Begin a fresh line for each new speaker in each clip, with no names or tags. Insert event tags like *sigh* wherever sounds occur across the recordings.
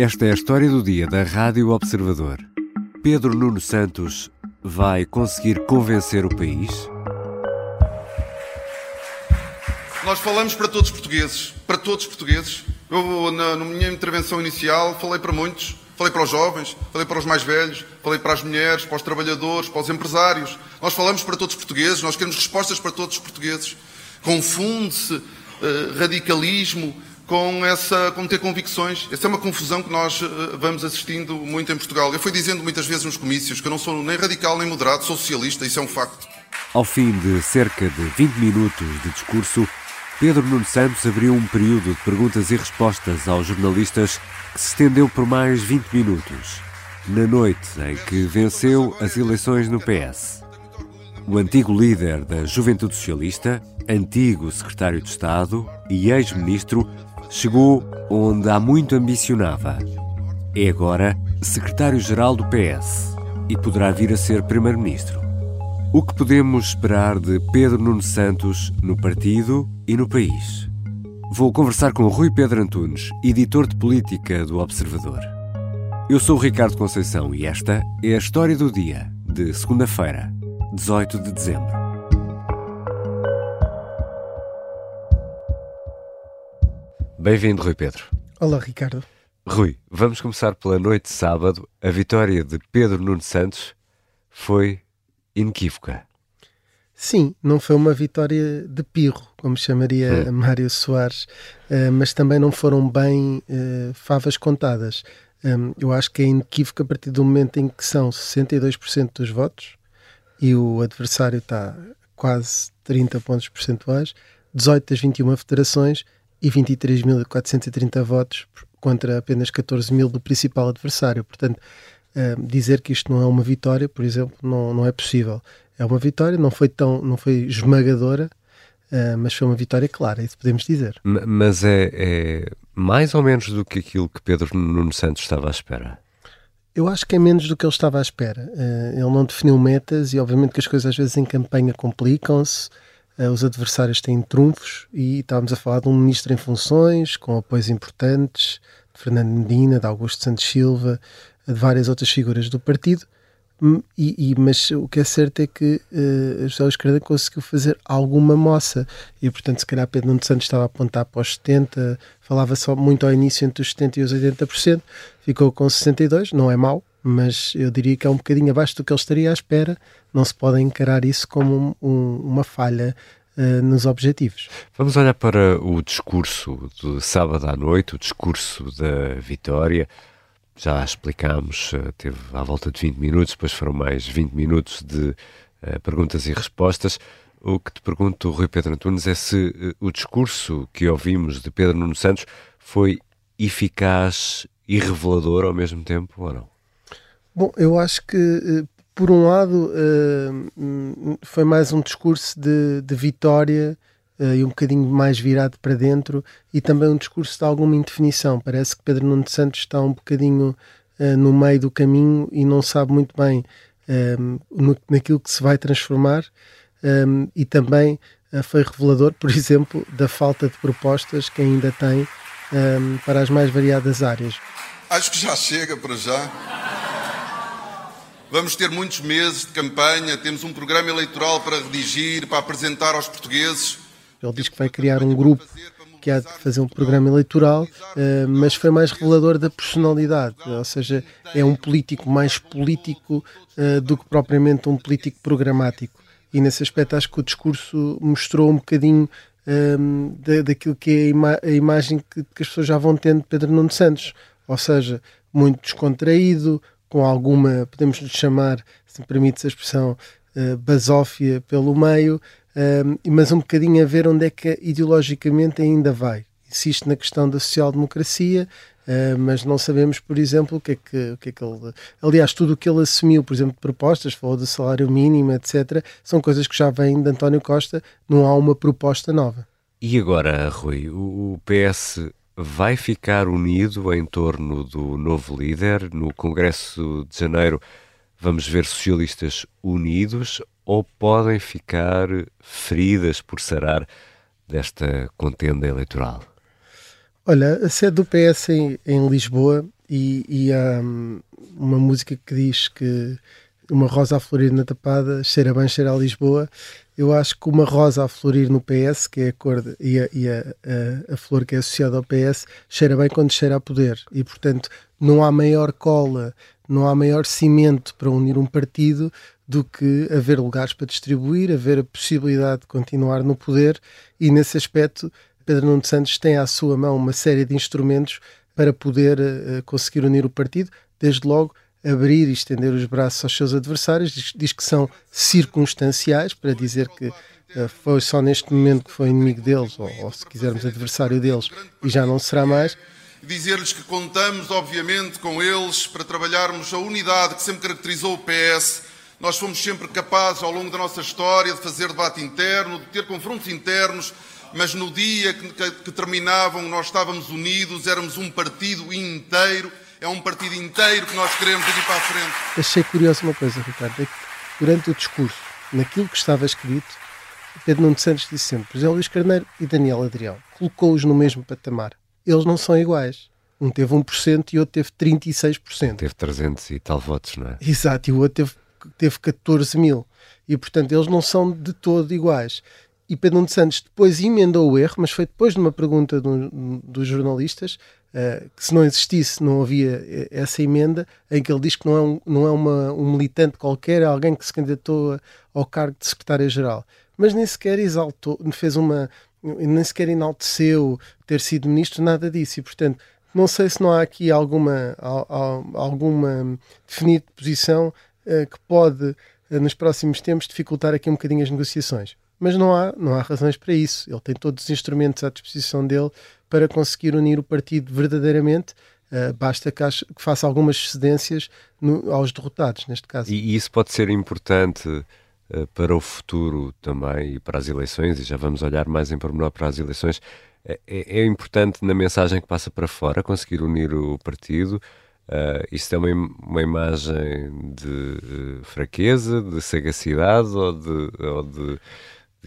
Esta é a história do dia da Rádio Observador. Pedro Nuno Santos vai conseguir convencer o país?
Nós falamos para todos os portugueses, para todos os portugueses. Eu, na, na minha intervenção inicial, falei para muitos. Falei para os jovens, falei para os mais velhos, falei para as mulheres, para os trabalhadores, para os empresários. Nós falamos para todos os portugueses, nós queremos respostas para todos os portugueses. Confunde-se uh, radicalismo com, essa, com ter convicções. Essa é uma confusão que nós uh, vamos assistindo muito em Portugal. Eu fui dizendo muitas vezes nos comícios que eu não sou nem radical nem moderado, sou socialista, isso é um facto.
Ao fim de cerca de 20 minutos de discurso, Pedro Nuno Santos abriu um período de perguntas e respostas aos jornalistas que se estendeu por mais 20 minutos, na noite em que venceu as eleições no PS. O antigo líder da Juventude Socialista, antigo secretário de Estado e ex-ministro, chegou onde há muito ambicionava. É agora secretário-geral do PS e poderá vir a ser primeiro-ministro. O que podemos esperar de Pedro Nuno Santos no partido e no país? Vou conversar com Rui Pedro Antunes, editor de política do Observador. Eu sou Ricardo Conceição e esta é a história do dia, de segunda-feira, 18 de dezembro. Bem-vindo, Rui Pedro.
Olá, Ricardo.
Rui, vamos começar pela noite de sábado. A vitória de Pedro Nuno Santos foi inequívoca.
Sim, não foi uma vitória de pirro, como chamaria hum. Mário Soares, uh, mas também não foram bem uh, favas contadas. Um, eu acho que é inequívoco a partir do momento em que são 62% dos votos e o adversário está quase 30 pontos percentuais, 18 das 21 federações e 23.430 votos contra apenas 14 mil do principal adversário. Portanto, uh, dizer que isto não é uma vitória, por exemplo, não, não é possível. É uma vitória, não foi tão, não foi esmagadora, uh, mas foi uma vitória clara, isso podemos dizer.
Mas é, é, mais ou menos do que aquilo que Pedro Nuno Santos estava à espera?
Eu acho que é menos do que ele estava à espera. Uh, ele não definiu metas e, obviamente, que as coisas às vezes em campanha complicam-se. Uh, os adversários têm trunfos e estávamos a falar de um ministro em funções, com apoios importantes, de Fernando Medina, de Augusto Santos Silva, de várias outras figuras do partido. Hum, e, e, mas o que é certo é que uh, José Luís Carneiro conseguiu fazer alguma moça e portanto se calhar Pedro Nuno Santos estava a apontar para os 70 falava só muito ao início entre os 70 e os 80% ficou com 62, não é mau mas eu diria que é um bocadinho abaixo do que ele estaria à espera não se pode encarar isso como um, um, uma falha uh, nos objetivos.
Vamos olhar para o discurso de sábado à noite, o discurso da vitória já explicámos, eh, teve à volta de 20 minutos, depois foram mais 20 minutos de uh, perguntas e respostas. O que te pergunto, Rui Pedro Antunes, é se uh, o discurso que ouvimos de Pedro Nuno Santos foi eficaz e revelador ao mesmo tempo ou não?
Bom, eu acho que, por um lado, foi mais um discurso de, de vitória uh, e um bocadinho mais virado para dentro e também um discurso de alguma indefinição. Parece que Pedro Nuno Santos está um bocadinho no meio do caminho e não sabe muito bem naquilo que se vai transformar e também foi revelador, por *laughs* exemplo, da falta de propostas que ainda tem para as mais variadas áreas.
Acho que já chega para já. Vamos ter muitos meses de campanha, temos um programa eleitoral para redigir, para apresentar aos portugueses.
Ele diz que vai criar um grupo que há de fazer um programa eleitoral, uh, mas foi mais revelador da personalidade, ou seja, é um político mais político uh, do que propriamente um político programático. E nesse aspecto acho que o discurso mostrou um bocadinho ehm, daquilo que é a, ima a imagem que, que, as pessoas já vão tendo de Pedro Nuno Santos, ou seja, muito descontraído, com alguma, podemos chamar, se me permite a expressão, uh, basófia pelo meio, mas um bocadinho a ver onde é que ideologicamente ainda vai. Insiste na questão da social-democracia, uh, mas não sabemos, por exemplo, o que, é que, o que é que ele. Aliás, tudo o que ele assumiu, por exemplo, de propostas, falou do salário mínimo, etc., são coisas que já vêm de António Costa, não há uma proposta nova.
E agora, Rui, o PS vai ficar unido em torno do novo líder no Congresso de Janeiro? Vamos ver socialistas unidos ou podem ficar feridas por sarar desta contenda eleitoral?
Olha, a sede do PS em, em Lisboa e, e há um, uma música que diz que uma rosa a florir na tapada cheira bem, cheira a Lisboa. Eu acho que uma rosa a florir no PS, que é a cor de, e, a, e a, a, a, flor que é associada ao PS, cheira bem quando cheira a poder. E, portanto, não há maior cola, não há maior cimento para unir um partido do que haver lugares para distribuir, haver a possibilidade de continuar no poder. E, nesse aspecto, Pedro Nuno Santos tem à sua mão uma série de instrumentos para poder uh, conseguir unir o partido, desde logo abrir e estender os braços aos seus adversários, diz, diz que são circunstanciais, para dizer que uh, foi só neste momento que foi inimigo deles, ou, ou se quisermos adversário deles, e já não será mais.
Dizer-lhes que contamos, obviamente, com eles para trabalharmos a unidade que sempre caracterizou o PS. Nós fomos sempre capazes, ao longo da nossa história, de fazer debate interno, de ter confrontos internos, mas no dia que, que, que terminavam, nós estávamos unidos, éramos um partido inteiro é um partido inteiro que nós queremos daqui para a frente.
Achei curioso uma coisa, Ricardo, é que durante o discurso, naquilo que estava escrito, Pedro Nuno Santos disse sempre, José Luís Carneiro e Daniel Adrião, colocou-os no mesmo patamar. Eles não são iguais. Um teve 1% e o outro teve 36%.
Teve 300 e tal votos, não é?
Exato, e o outro teve, teve 14 mil. E, portanto, eles não são de todo iguais. E Pedro Nuno Santos depois emendou o erro, mas foi depois de uma pergunta do, dos jornalistas, uh, que se não existisse não havia eh, essa emenda, em que ele diz que não é, um, não é uma, um militante qualquer, é alguém que se candidatou ao cargo de secretário-geral. Mas nem sequer exaltou, fez uma, nem sequer enalteceu ter sido ministro, nada disso. E, portanto, não sei se não há aqui alguma, alguma definida posição uh, que pode, nos próximos tempos, dificultar aqui um bocadinho as negociações mas não há, não há razões para isso. Ele tem todos os instrumentos à disposição dele para conseguir unir o partido verdadeiramente. Uh, basta que, que, faça algumas cedências no, aos derrotados, neste caso.
E, isso pode ser importante uh, para o futuro também e para as eleições, e já vamos olhar mais em pormenor para as eleições. É, é, é importante na mensagem que passa para fora conseguir unir o partido. Uh, isso é uma, uma imagem de fraqueza, de sagacidade ou de, ou de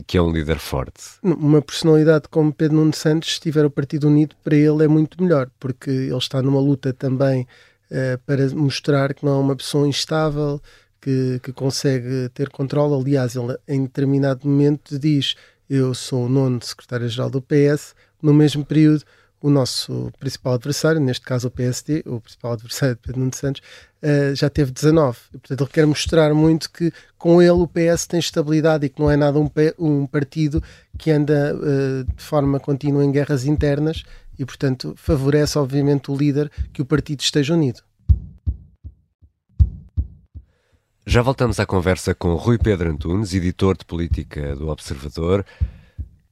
que é um líder forte.
Uma personalidade como Pedro Nuno Santos, se tiver o Partido Unido, para ele é muito melhor, porque ele está numa luta também uh, para mostrar que não é uma pessoa instável, que, que consegue ter controle. Aliás, ele em determinado momento diz: Eu sou o nono secretário-geral do PS, no mesmo período o nosso principal adversário, neste caso o PSD, o principal adversário de Pedro Nuno Santos, uh, já teve 19. E, portanto, ele quer mostrar muito que com ele o PS tem estabilidade e que não é nada um, um partido que anda uh, de forma contínua em guerras internas e, portanto, favorece, obviamente, o líder que o partido esteja unido.
Já voltamos à conversa com Rui Pedro Antunes, editor de política do Observador.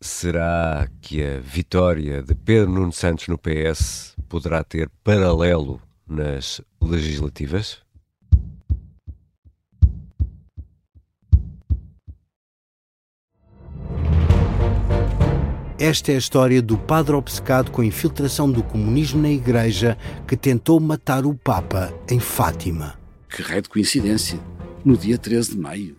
Será que a vitória de Pedro Nuno Santos no PS poderá ter paralelo nas legislativas?
Esta é a história do padre obcecado com a infiltração do comunismo na Igreja que tentou matar o Papa em Fátima.
Que raio de coincidência! No dia 13 de maio.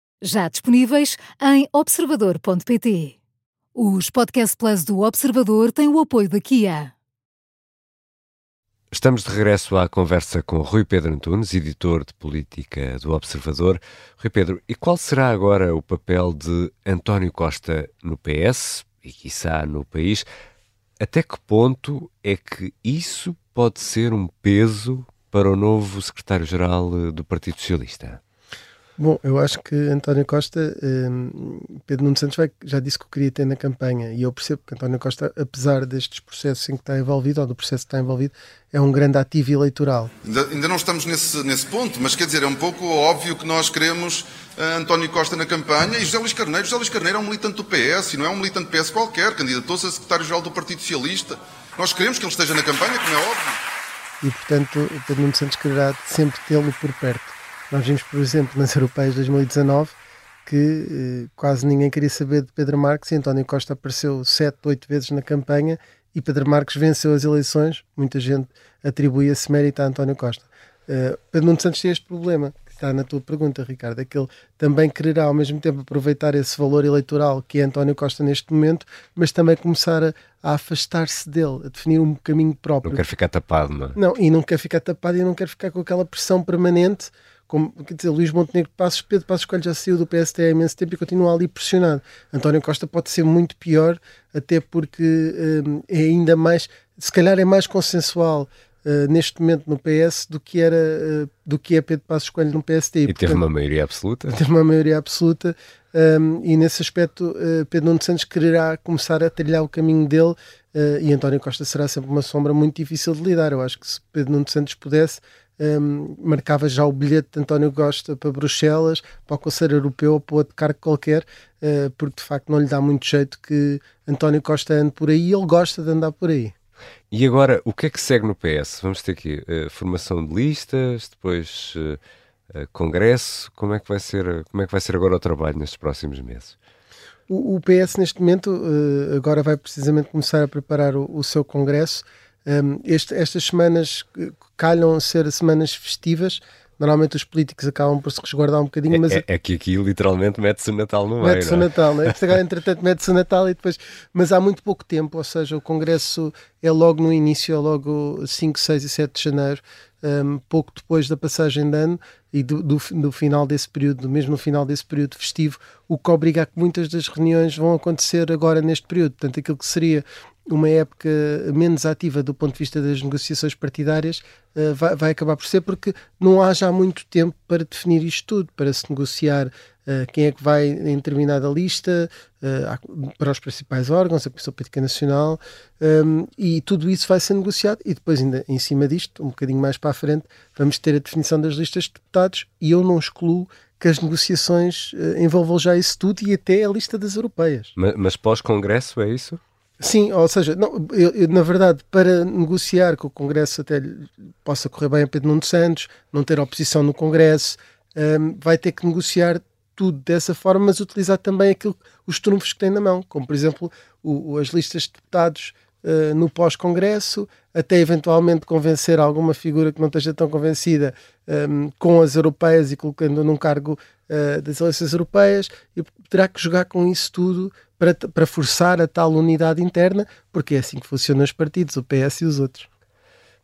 já disponíveis em observador.pt. Os Podcast Plus do Observador têm o apoio da Kia.
Estamos de regresso à conversa com Rui Pedro Antunes, editor de política do Observador. Rui Pedro, e qual será agora o papel de António Costa no PS e, quiçá, no país? Até que ponto é que isso pode ser um peso para o novo secretário-geral do Partido Socialista?
Bom, eu acho que António Costa, um, Pedro Nuno Santos vai, já disse que o queria ter na campanha e eu percebo que António Costa, apesar destes processos em que está envolvido, ou do processo que está envolvido, é um grande ativo eleitoral.
Ainda, ainda não estamos nesse, nesse ponto, mas quer dizer, é um pouco óbvio que nós queremos uh, António Costa na campanha e José Luís Carneiro. José Luís Carneiro é um militante do PS e não é um militante do PS qualquer, candidatou-se a secretário-geral do Partido Socialista. Nós queremos que ele esteja na campanha, como é óbvio.
e, portanto, Pedro Nuno Santos quererá sempre tê-lo por perto. Nós vimos, por exemplo, nas Europeias de 2019 que eh, quase ninguém queria saber de Pedro Marques e António Costa apareceu sete, oito vezes na campanha e Pedro Marques venceu as eleições. Muita gente atribui esse mérito a António Costa. Uh, Pedro Nuno Santos tem este problema, que está na tua pergunta, Ricardo, é que ele também quererá ao mesmo tempo aproveitar esse valor eleitoral que é António Costa neste momento, mas também começar a, a afastar-se dele, a definir um caminho próprio.
Não quer ficar tapado, não é?
Não, e não quer ficar tapado e não quer ficar com aquela pressão permanente como, quer dizer, Luís Montenegro Passos, Pedro Passos Coelho já saiu do PST há imenso tempo e continua ali pressionado. António Costa pode ser muito pior, até porque um, é ainda mais, se calhar é mais consensual uh, neste momento no PS do que era uh, do que é Pedro Passos Coelho no PST.
E, *laughs* teve uma maioria absoluta.
Teve uma maioria absoluta um, e nesse aspecto uh, Pedro Nuno Santos quererá começar a trilhar o caminho dele e António Costa será sempre uma sombra muito difícil de lidar. Eu acho que se Pedro Nuno Santos pudesse um, marcava já o bilhete de António Costa para Bruxelas, para o Conselho Europeu ou para outro cargo qualquer, uh, porque de facto não lhe dá muito jeito que António Costa ande por aí e ele gosta de andar por aí.
E agora, o que é que segue no PS? Vamos ter aqui uh, formação de listas, depois uh, congresso. Como é que vai ser? Como é que vai ser agora o trabalho nestes próximos meses?
O, o PS neste momento agora vai precisamente começar a preparar o, o seu congresso. Um, este, estas semanas calham ser semanas festivas. Normalmente os políticos acabam por se resguardar um bocadinho, mas...
É, é que aqui literalmente mete-se o Natal no meio,
Mete-se o
é?
Natal, não é? *laughs* agora, entretanto, mete-se o Natal e depois... Mas há muito pouco tempo, ou seja, o Congresso é logo no início, é logo 5, 6 e 7 de janeiro, um, pouco depois da passagem de ano e do, do, do, final desse período, mesmo no final desse período festivo, o que obriga a que muitas das reuniões vão acontecer agora neste período. Portanto, aquilo que seria uma época menos ativa do ponto de vista das negociações partidárias uh, vai, vai, acabar por ser porque não há já muito tempo para definir isto tudo, para se negociar uh, quem é que vai em determinada lista uh, para os principais órgãos, a Comissão Política Nacional, um, e tudo isso vai ser negociado e depois ainda em cima disto, um bocadinho mais para a frente, vamos ter a definição das listas de deputados e eu não excluo que as negociações envolvam já isso tudo e até a lista das europeias.
Mas, mas pós-congresso é isso?
Sim, ou seja, não, eu, eu, na verdade, para negociar que o Congresso até possa correr bem a Pedro Nuno Santos, não ter oposição no Congresso, um, vai ter que negociar tudo dessa forma, mas utilizar também aquilo, os trunfos que tem na mão, como por exemplo o, as listas de deputados uh, no pós-Congresso, até eventualmente convencer alguma figura que não esteja tão convencida um, com as europeias e colocando num cargo uh, das eleições europeias, e terá que jogar com isso tudo para, para forçar a tal unidade interna, porque é assim que funcionam os partidos, o PS e os outros.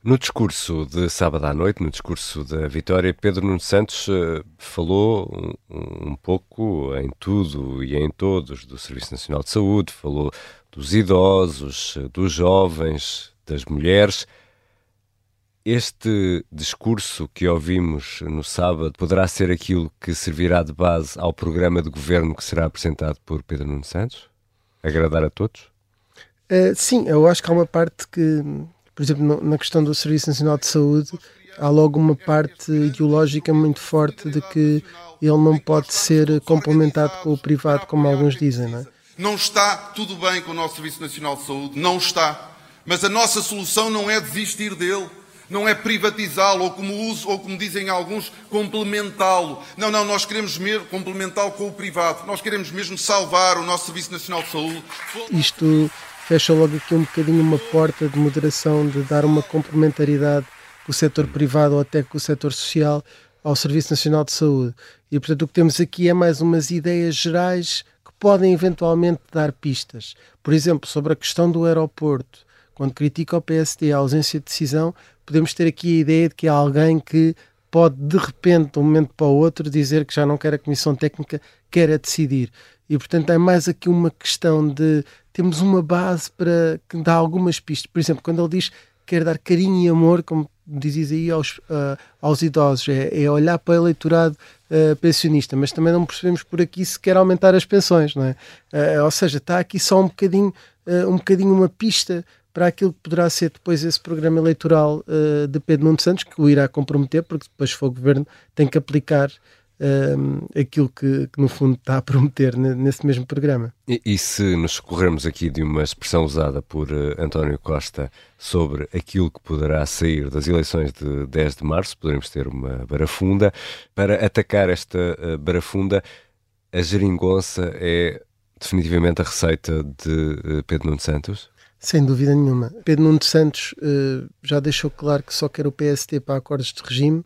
No discurso de sábado à noite, no discurso da vitória, Pedro Nuno Santos uh, falou um, um, pouco em tudo e em todos do Serviço Nacional de Saúde, falou dos idosos, dos jovens, das mulheres. Este discurso que ouvimos no sábado poderá ser aquilo que servirá de base ao programa de governo que será apresentado por Pedro Nuno Santos? Agradar a todos?
Uh, sim, eu acho que há uma parte que, por exemplo, no, na questão do Serviço Nacional de Saúde, há logo uma parte ideológica muito forte de que ele não pode ser complementado com o privado, como alguns dizem, não é?
Não está tudo bem com o nosso Serviço Nacional de Saúde, não está. Mas a nossa solução não é desistir dele não é privatizá-lo, ou como uso, ou como dizem alguns, complementá-lo. Não, não, nós queremos mesmo complementá-lo com o privado. Nós queremos mesmo salvar o nosso Serviço Nacional de Saúde.
Isto fecha logo aqui um bocadinho uma porta de moderação, de dar uma complementaridade com o setor privado ou até com o setor social ao Serviço Nacional de Saúde. E, portanto, o que temos aqui é mais umas ideias gerais que podem eventualmente dar pistas. Por exemplo, sobre a questão do aeroporto. Quando critica o PSD a ausência de decisão, podemos ter aqui a ideia de que há alguém que pode de repente, de um momento para o outro, dizer que já não quer a Comissão Técnica, quer a decidir. E portanto é mais aqui uma questão de temos uma base para que dá algumas pistas. Por exemplo, quando ele diz que quer dar carinho e amor, como dizes aí, aos, uh, aos idosos, é, é, olhar para o eleitorado uh, pensionista, mas também não percebemos por aqui se quer aumentar as pensões, não é? Uh, ou seja, está aqui só um bocadinho, um bocadinho uma pista para aquilo que poderá ser depois esse programa eleitoral uh, de Pedro Nuno Santos, que o irá comprometer, porque depois, se for governo, tem que aplicar uh, aquilo que, que, no fundo, está a prometer nesse mesmo programa.
E, e se nos corrermos aqui de uma expressão usada por uh, António Costa sobre aquilo que poderá sair das eleições de 10 de março, poderemos ter uma barafunda. Para atacar esta uh, barafunda, a geringonça é definitivamente a receita de Pedro Nuno Santos?
Sem dúvida nenhuma. Pedro Nuno Santos uh, já deixou claro que só quer o PST para acordos de regime,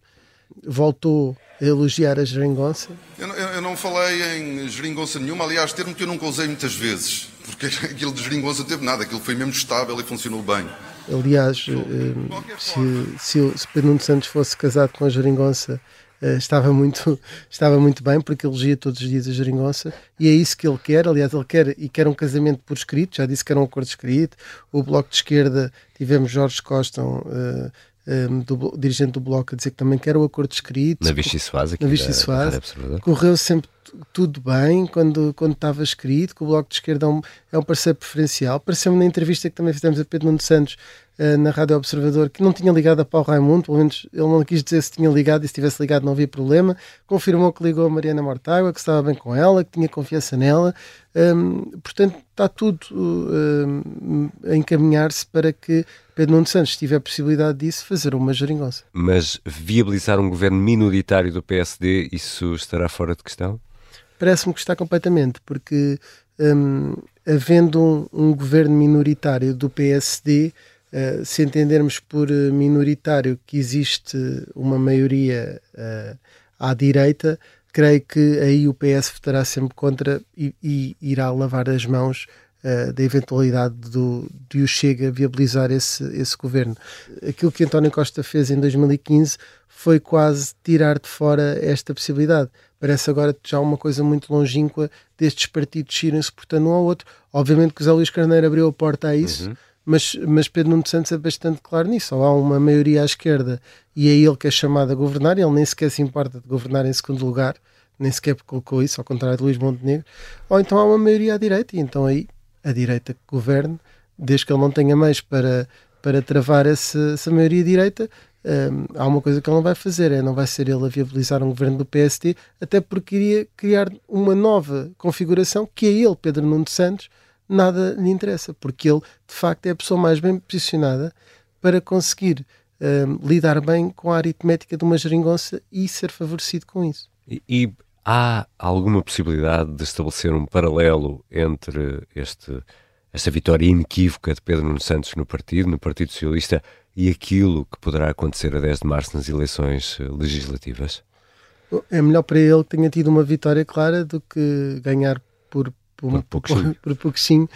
voltou a elogiar a geringonça.
Eu, eu, eu não falei em geringonça nenhuma, aliás, termo que eu nunca usei muitas vezes, porque *laughs* aquilo de geringonça teve nada, aquilo foi mesmo estável e funcionou bem.
Aliás, uh, se, se, se Pedro Nuno Santos fosse casado com a geringonça, Uh, estava, muito, *laughs* estava muito bem, porque elogia todos os dias a geringonça, e é isso que ele quer. Aliás, ele quer e quer um casamento por escrito, já disse que era um acordo escrito. O Bloco de Esquerda, tivemos Jorge Costa, uh, um, do, dirigente do Bloco, a dizer que também quer o acordo escrito.
Na Vichy Soares,
aqui na Vichy Soares. Correu sempre tudo bem quando, quando estava escrito, que o Bloco de Esquerda é um, é um parceiro preferencial. Pareceu-me na entrevista que também fizemos a Pedro Nuno Santos uh, na Rádio Observador que não tinha ligado a Paulo Raimundo, pelo menos ele não quis dizer se tinha ligado e se tivesse ligado não havia problema. Confirmou que ligou a Mariana Mortágua, que estava bem com ela, que tinha confiança nela. Um, portanto, está tudo um, a encaminhar-se para que Pedro Nuno Santos, se tiver a possibilidade disso, fazer uma geringonça.
Mas viabilizar um governo minoritário do PSD, isso estará fora de questão?
Parece-me que está completamente, porque um, havendo um, um, governo minoritário do PSD, eh, se entendermos por eh, minoritário que existe uma maioria uh, à direita, creio que aí o PS votará sempre contra e, e irá lavar as mãos uh, da eventualidade do, de o Chega viabilizar esse, esse governo. Aquilo que António Costa fez em 2015 foi quase tirar de fora esta possibilidade. Parece agora já uma coisa muito longínqua destes partidos irem suportando um ao outro. Obviamente que o Zé Luís Carneiro abriu a porta a isso, uhum. Mas, mas Pedro Nuno Santos é bastante claro nisso. Ou há uma maioria à esquerda e é ele que é chamado a governar, ele nem sequer se importa de governar em segundo lugar, nem sequer colocou isso, ao contrário de Luís Montenegro. Ou então há uma maioria à direita, e então aí a direita que governe, desde que ele não tenha meios para, para travar essa, essa maioria direita, um, há uma coisa que ele não vai fazer, é não vai ser ele a viabilizar um governo do PST, até porque iria criar uma nova configuração que a ele, Pedro Nuno Santos, nada lhe interessa, porque ele de facto é a pessoa mais bem posicionada para conseguir um, lidar bem com a aritmética de uma geringonça e ser favorecido com isso.
E, e há alguma possibilidade de estabelecer um paralelo entre este, esta vitória inequívoca de Pedro Nuno Santos no partido, no Partido Socialista, e aquilo que poderá acontecer a 10 de março nas eleições eh, legislativas?
É melhor para ele que tenha tido uma vitória clara do que ganhar por, por, por, *laughs* por, por pouquinho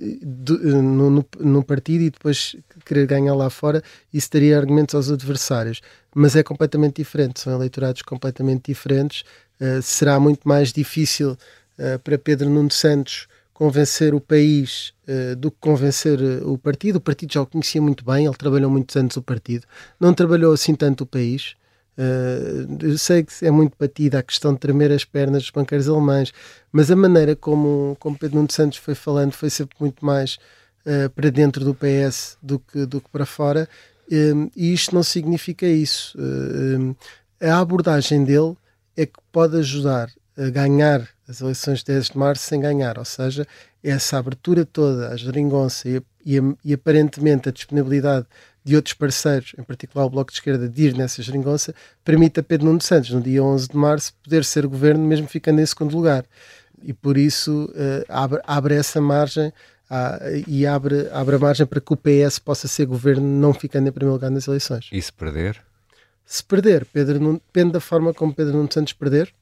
no, no, no, partido e depois querer ganhar lá fora, isso daria argumentos aos adversários. Mas é completamente diferente, são eleitorados completamente diferentes. Uh, será muito mais difícil uh, para Pedro Nuno Santos convencer o país uh, do que convencer o partido. O partido já o conhecia muito bem, ele trabalhou muitos anos o partido, não trabalhou assim tanto o país. Uh, sei que é muito batida a questão de tremer as pernas dos banqueiros alemães, mas a maneira como, como Pedro Nuno Santos foi falando foi sempre muito mais para dentro do PS do que, do que para fora, e isto não significa isso. a abordagem dele é que pode ajudar a ganhar as eleições de 10 de março sem ganhar, ou seja, essa abertura toda, a geringonça e, e, e, aparentemente a disponibilidade de outros parceiros, em particular o Bloco de Esquerda, de ir nessa geringonça, permite a Pedro Nuno Santos, no dia 11 de março, poder ser governo mesmo ficando em segundo lugar. E por isso uh, abre, abre essa margem uh, e abre, abre a margem para que o PS possa ser governo não ficando em primeiro lugar nas eleições.
E se perder?
Se perder, Pedro Nuno, depende da forma como Pedro Nuno Santos perder,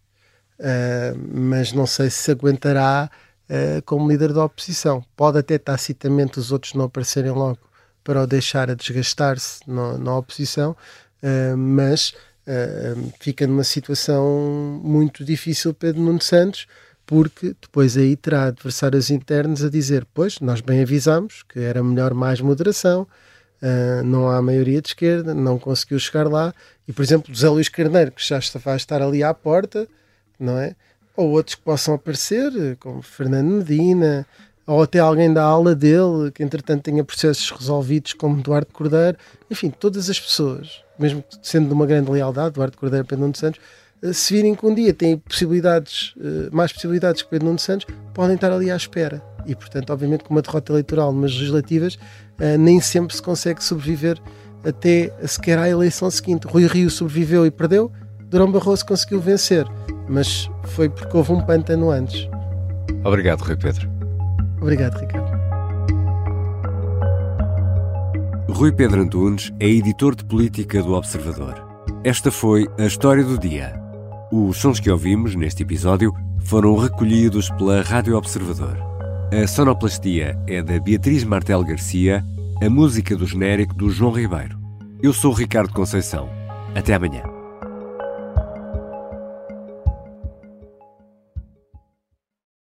uh, mas não sei se aguentará uh, como líder da oposição. Pode até tacitamente os outros não aparecerem logo para o deixar a desgastar-se na oposição, uh, mas fica numa situação muito difícil Pedro Nuno Santos, porque depois aí terá adversários internos a dizer: Pois, nós bem avisámos que era melhor mais moderação, uh, não há maioria de esquerda, não conseguiu chegar lá. E, por exemplo, José Luís Carneiro, que já está, vai estar ali à porta, não é? Ou outros que possam aparecer, como Fernando Medina, ou até alguém da aula dele, que entretanto tenha processos resolvidos, como Eduardo Cordeiro, enfim, todas as pessoas, mesmo sendo de uma grande lealdade, Eduardo Cordeiro e Pedro Nuno Santos, eh, se virem que um dia têm possibilidades, mais possibilidades que Pedro Nuno Santos, podem estar ali à espera. E, portanto, obviamente, com uma derrota eleitoral numas legislativas, nem sempre se consegue sobreviver até sequer à eleição seguinte. Rui Rio sobreviveu e perdeu, Durão Barroso conseguiu vencer, mas foi porque houve um pântano antes.
Obrigado, Rui Pedro.
Obrigado, Ricardo.
Rui Pedro Antunes é editor de política do Observador. Esta foi a história do dia. Os sons que ouvimos neste episódio foram recolhidos pela Rádio Observador. A sonoplastia é da Beatriz Martel Garcia, a música do genérico do João Ribeiro. Eu sou Ricardo Conceição. Até amanhã.